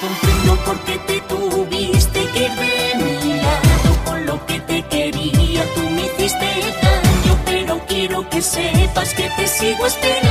comprendo por qué te tuviste que ir de mi lado Con lo que te quería. Tú me hiciste daño Pero quiero que sepas que te sigo esperando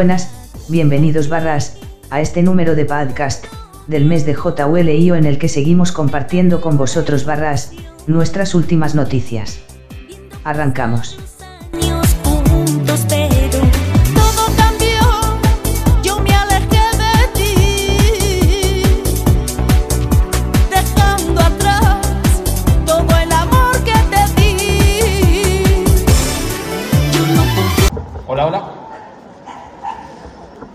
Buenas, bienvenidos barras, a este número de podcast, del mes de JULIO en el que seguimos compartiendo con vosotros barras, nuestras últimas noticias. Arrancamos.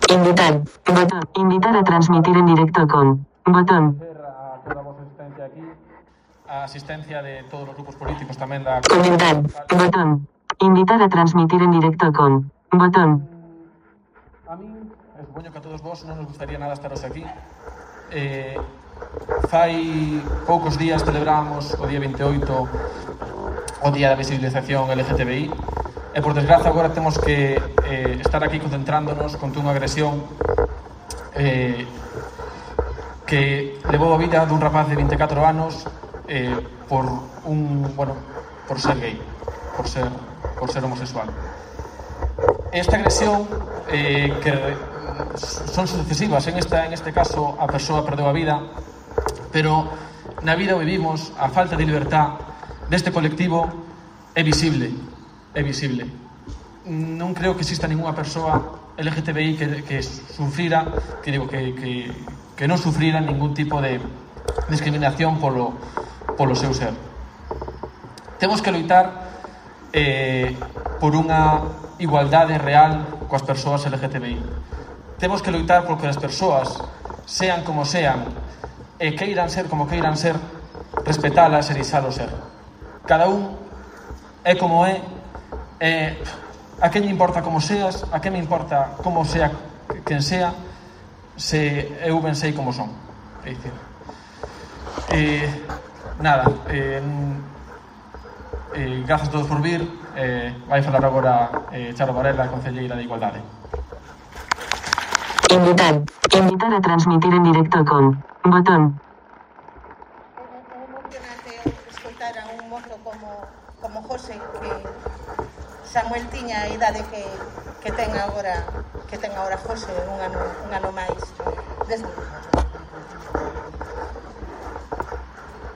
Invitar. Botón. Invitar a transmitir en directo con. Botón. A toda aquí. A asistencia de todos los grupos políticos tamén da... Comentar. Botón. Invitar a transmitir en directo con. Botón. A mí, supoño que a todos vos non nos gustaría nada estaros aquí. Eh, fai poucos días celebramos o día 28 o Día da Visibilización LGTBI e por desgraza agora temos que eh, estar aquí concentrándonos contra unha agresión eh, que levou a vida dun rapaz de 24 anos eh, por un, bueno, por ser gay, por ser, por ser homosexual. Esta agresión eh, que son sucesivas, en, esta, en este caso a persoa perdeu a vida, pero na vida vivimos a falta de libertad deste colectivo é visible é visible. Non creo que exista ninguna persoa LGTBI que, que sufrira, que digo, que, que, que non sufrira ningún tipo de discriminación polo, polo seu ser. Temos que loitar eh, por unha igualdade real coas persoas LGTBI. Temos que loitar porque as persoas sean como sean e queiran ser como queiran ser respetalas e deixalo ser. Cada un é como é eh, a quen me importa como seas, a quen me importa como sea quen sea, se eu ben sei como son. É dicir, eh, nada, eh, eh, grazas todos por vir, eh, vai falar agora eh, Charo Varela, Concelleira de Igualdade. Invitar, invitar a transmitir en directo con botón. É emocionante escoitar a un mozo como, como José, que Samuel tiña a idade que, que ten agora que ten agora José un ano, un ano máis Desde...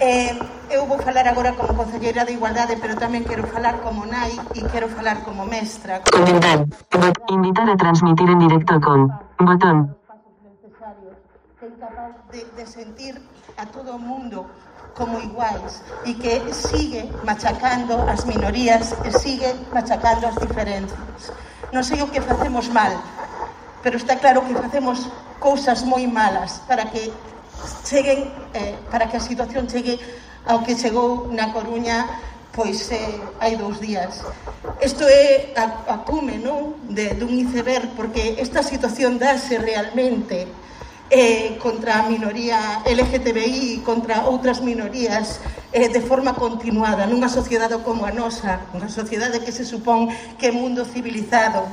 Eh, eu vou falar agora como concelleira de Igualdade, pero tamén quero falar como nai e quero falar como mestra. Comentar. Invitar a transmitir en directo con botón. Ten capaz de, de sentir a todo o mundo como iguais e que sigue machacando as minorías e sigue machacando as diferencias. Non sei o que facemos mal, pero está claro que facemos cousas moi malas para que cheguen eh, para que a situación chegue ao que chegou na Coruña pois eh, hai dous días. Isto é a, a cume non? De, dun iceberg, porque esta situación dáse realmente eh, contra a minoría LGTBI e contra outras minorías eh, de forma continuada nunha sociedade como a nosa, unha sociedade que se supón que é mundo civilizado.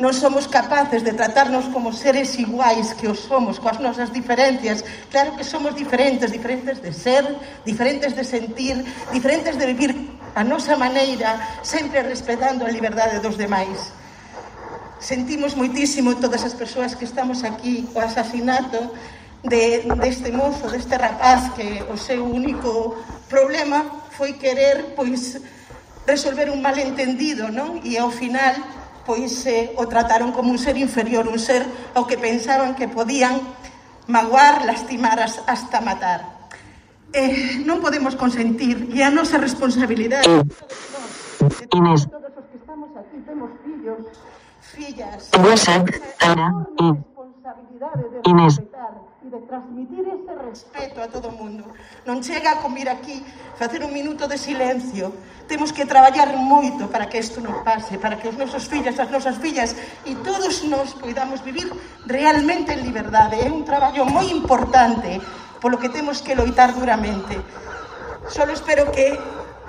Non somos capaces de tratarnos como seres iguais que os somos, coas nosas diferencias. Claro que somos diferentes, diferentes de ser, diferentes de sentir, diferentes de vivir a nosa maneira, sempre respetando a liberdade dos demais sentimos moitísimo todas as persoas que estamos aquí o asasinato de, deste mozo, deste rapaz que o seu único problema foi querer pois resolver un malentendido, non? E ao final pois eh, o trataron como un ser inferior, un ser ao que pensaban que podían magoar, lastimar as, hasta matar. Eh, non podemos consentir e a nosa responsabilidade eh, de todos nós, de todos, todos os que estamos aquí, temos fillos, fillas. Buesa, Ana, de Inés. E de transmitir ese respeto a todo o mundo. Non chega a comir aquí, facer un minuto de silencio. Temos que traballar moito para que isto non pase, para que os nosos fillos, as nosas fillas e todos nós poidamos vivir realmente en liberdade. É un traballo moi importante polo que temos que loitar duramente. Solo espero que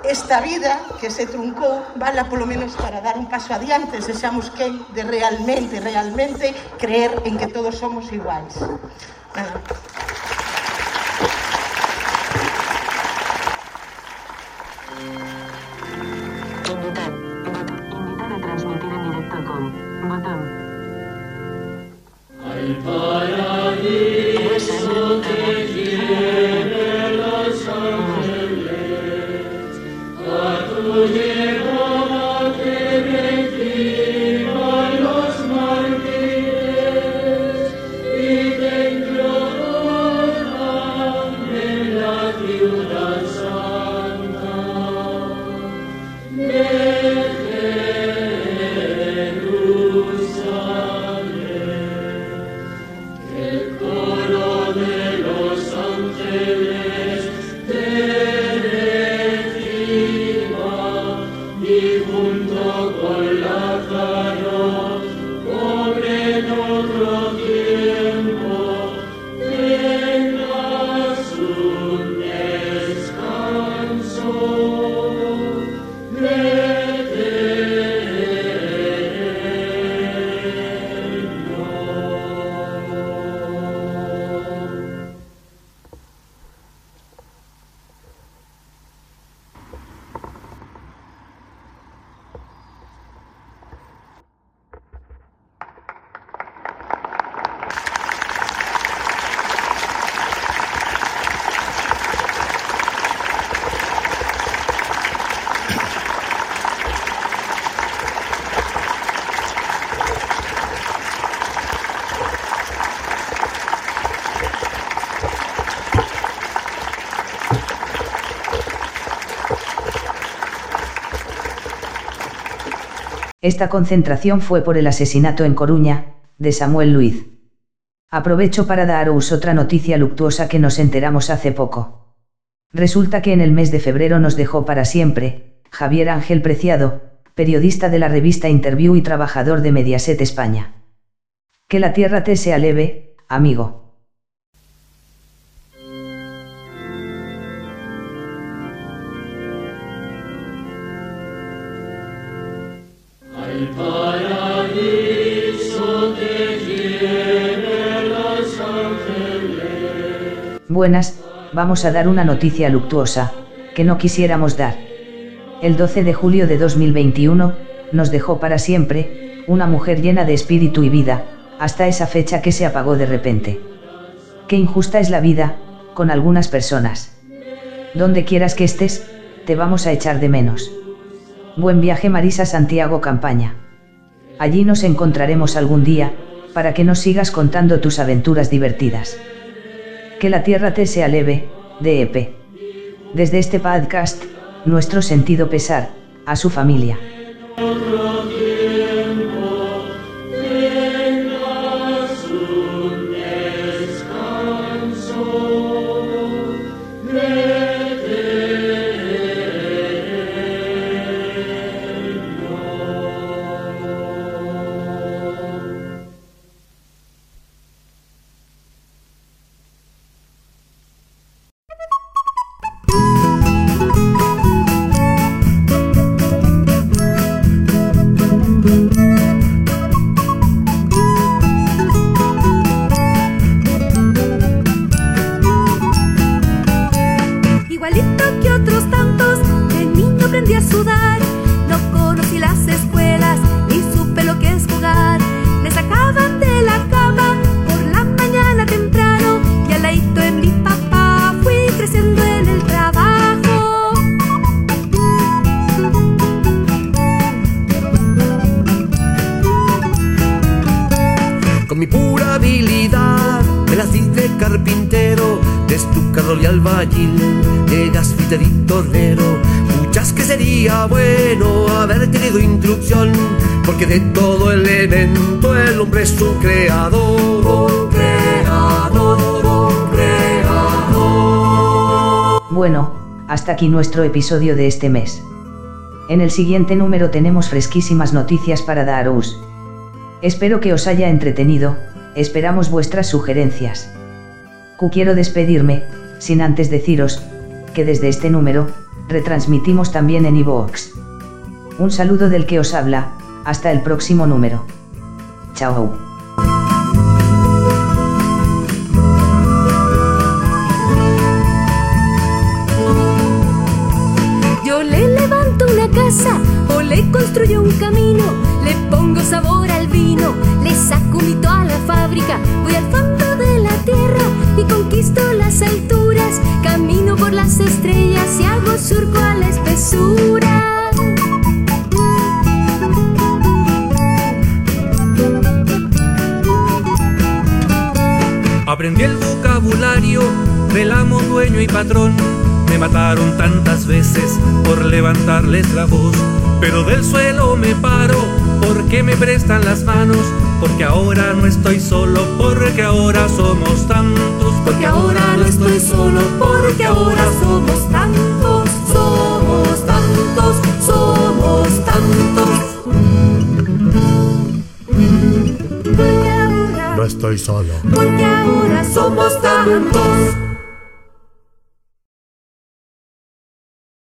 esta vida que se truncou vala polo menos para dar un paso adiante, sexamos quen de realmente, realmente creer en que todos somos iguais. Nada. Esta concentración fue por el asesinato en Coruña, de Samuel Luiz. Aprovecho para daros otra noticia luctuosa que nos enteramos hace poco. Resulta que en el mes de febrero nos dejó para siempre, Javier Ángel Preciado, periodista de la revista Interview y trabajador de Mediaset España. Que la tierra te sea leve, amigo. Buenas, vamos a dar una noticia luctuosa, que no quisiéramos dar. El 12 de julio de 2021, nos dejó para siempre, una mujer llena de espíritu y vida, hasta esa fecha que se apagó de repente. Qué injusta es la vida, con algunas personas. Donde quieras que estés, te vamos a echar de menos. Buen viaje Marisa Santiago Campaña. Allí nos encontraremos algún día, para que nos sigas contando tus aventuras divertidas. Que la tierra te sea leve, DEP. Desde este podcast, nuestro sentido pesar, a su familia. Y albañil, de gasfiter y tornero, Escuchas que sería bueno haber tenido instrucción, porque de todo elemento el hombre es un creador. Creador, creador. Bueno, hasta aquí nuestro episodio de este mes. En el siguiente número tenemos fresquísimas noticias para daros. Espero que os haya entretenido, esperamos vuestras sugerencias. Q quiero despedirme, sin antes deciros, que desde este número, retransmitimos también en iVoox. Un saludo del que os habla, hasta el próximo número. Chao. Yo le levanto una casa o le construyo un camino, le pongo sabor al vino, le saco un hito a la fábrica, voy al tierra y conquisto las alturas, camino por las estrellas y hago surco a la espesura. Aprendí el vocabulario del amo, dueño y patrón. Me mataron tantas veces por levantarles la voz, pero del suelo me paro porque me prestan las manos, porque ahora no estoy solo, porque ahora somos porque ahora somos tantos, somos tantos, somos tantos. Porque ahora, No estoy solo. porque ahora somos tantos.